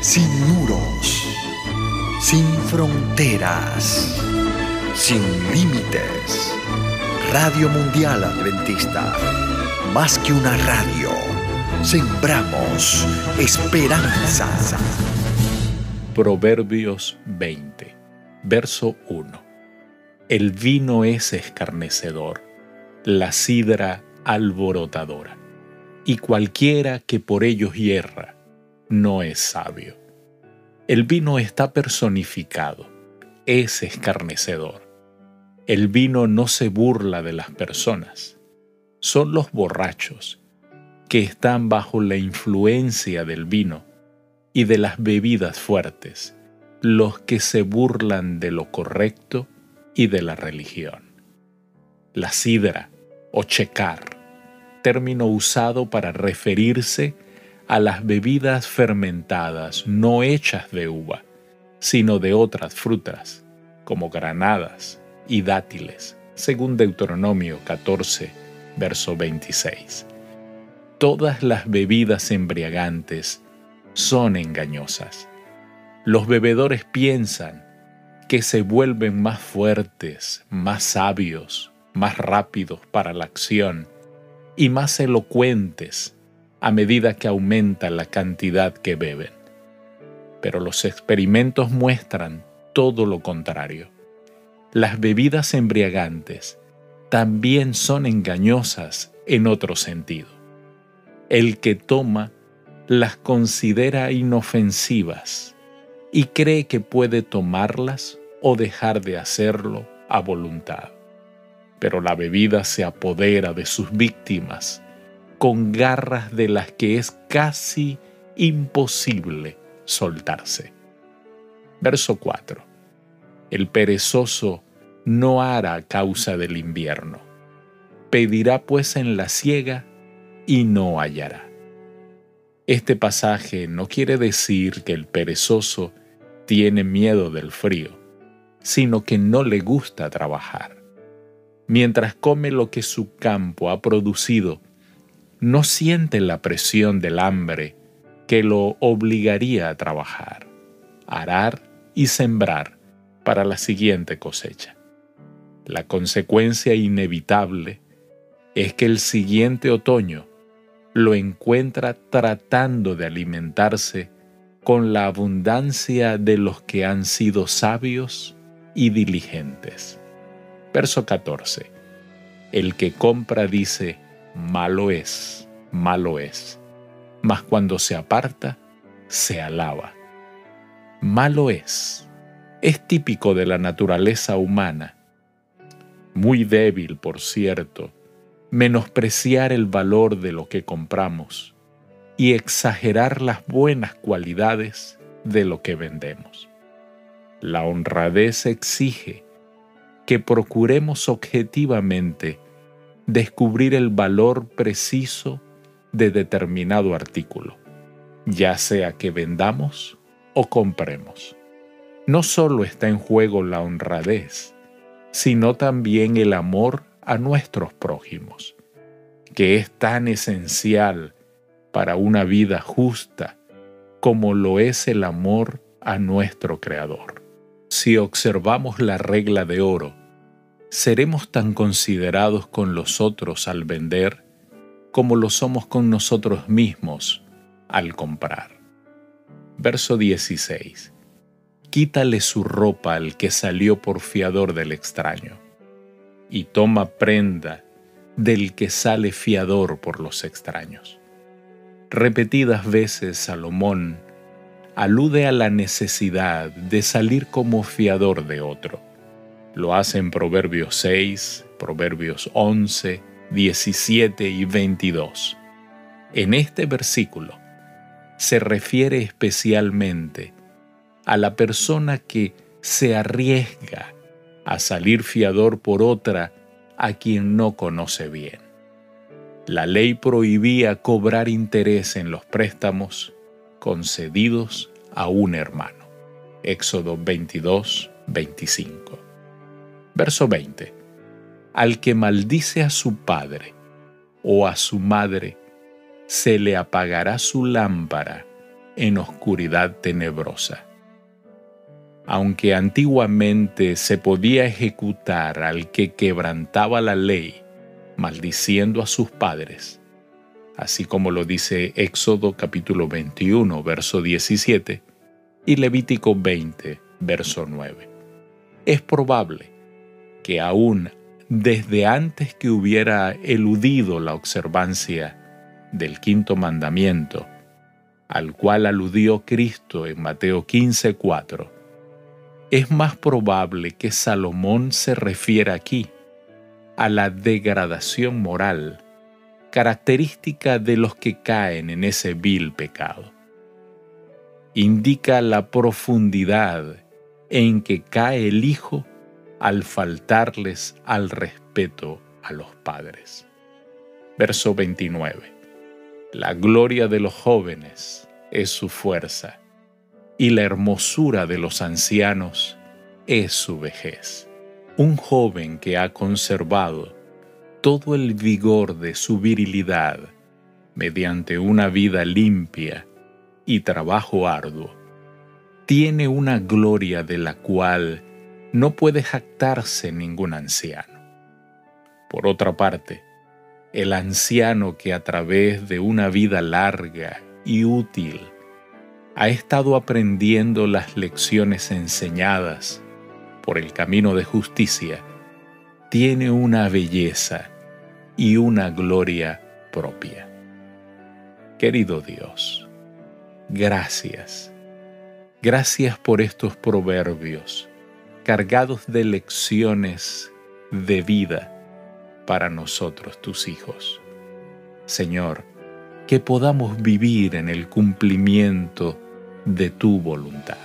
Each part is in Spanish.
sin muros, sin fronteras, sin límites. Radio Mundial Adventista, más que una radio, sembramos esperanza. Proverbios 20, verso 1. El vino es escarnecedor, la sidra alborotadora, y cualquiera que por ellos hierra, no es sabio. El vino está personificado, es escarnecedor. El vino no se burla de las personas. Son los borrachos que están bajo la influencia del vino y de las bebidas fuertes, los que se burlan de lo correcto y de la religión. La sidra o checar, término usado para referirse a las bebidas fermentadas no hechas de uva, sino de otras frutas, como granadas y dátiles, según Deuteronomio 14, verso 26. Todas las bebidas embriagantes son engañosas. Los bebedores piensan que se vuelven más fuertes, más sabios, más rápidos para la acción y más elocuentes a medida que aumenta la cantidad que beben. Pero los experimentos muestran todo lo contrario. Las bebidas embriagantes también son engañosas en otro sentido. El que toma las considera inofensivas y cree que puede tomarlas o dejar de hacerlo a voluntad. Pero la bebida se apodera de sus víctimas con garras de las que es casi imposible soltarse. Verso 4. El perezoso no hará causa del invierno. Pedirá pues en la siega y no hallará. Este pasaje no quiere decir que el perezoso tiene miedo del frío, sino que no le gusta trabajar. Mientras come lo que su campo ha producido, no siente la presión del hambre que lo obligaría a trabajar, arar y sembrar para la siguiente cosecha. La consecuencia inevitable es que el siguiente otoño lo encuentra tratando de alimentarse con la abundancia de los que han sido sabios y diligentes. Verso 14. El que compra dice, malo es, malo es, mas cuando se aparta, se alaba. Malo es, es típico de la naturaleza humana, muy débil, por cierto, menospreciar el valor de lo que compramos y exagerar las buenas cualidades de lo que vendemos. La honradez exige que procuremos objetivamente descubrir el valor preciso de determinado artículo, ya sea que vendamos o compremos. No solo está en juego la honradez, sino también el amor a nuestros prójimos, que es tan esencial para una vida justa como lo es el amor a nuestro Creador. Si observamos la regla de oro, seremos tan considerados con los otros al vender como lo somos con nosotros mismos al comprar. Verso 16. Quítale su ropa al que salió por fiador del extraño, y toma prenda del que sale fiador por los extraños. Repetidas veces Salomón alude a la necesidad de salir como fiador de otro lo hace en Proverbios 6, Proverbios 11, 17 y 22. En este versículo se refiere especialmente a la persona que se arriesga a salir fiador por otra a quien no conoce bien. La ley prohibía cobrar interés en los préstamos concedidos a un hermano. Éxodo 22, 25. Verso 20. Al que maldice a su padre o a su madre, se le apagará su lámpara en oscuridad tenebrosa. Aunque antiguamente se podía ejecutar al que quebrantaba la ley, maldiciendo a sus padres, así como lo dice Éxodo capítulo 21, verso 17, y Levítico 20, verso 9. Es probable que aún desde antes que hubiera eludido la observancia del quinto mandamiento, al cual aludió Cristo en Mateo 15:4, es más probable que Salomón se refiera aquí a la degradación moral característica de los que caen en ese vil pecado. Indica la profundidad en que cae el Hijo al faltarles al respeto a los padres. Verso 29. La gloria de los jóvenes es su fuerza, y la hermosura de los ancianos es su vejez. Un joven que ha conservado todo el vigor de su virilidad mediante una vida limpia y trabajo arduo, tiene una gloria de la cual no puede jactarse ningún anciano. Por otra parte, el anciano que a través de una vida larga y útil ha estado aprendiendo las lecciones enseñadas por el camino de justicia, tiene una belleza y una gloria propia. Querido Dios, gracias. Gracias por estos proverbios cargados de lecciones de vida para nosotros, tus hijos. Señor, que podamos vivir en el cumplimiento de tu voluntad.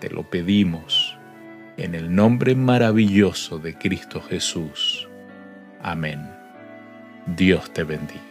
Te lo pedimos en el nombre maravilloso de Cristo Jesús. Amén. Dios te bendiga.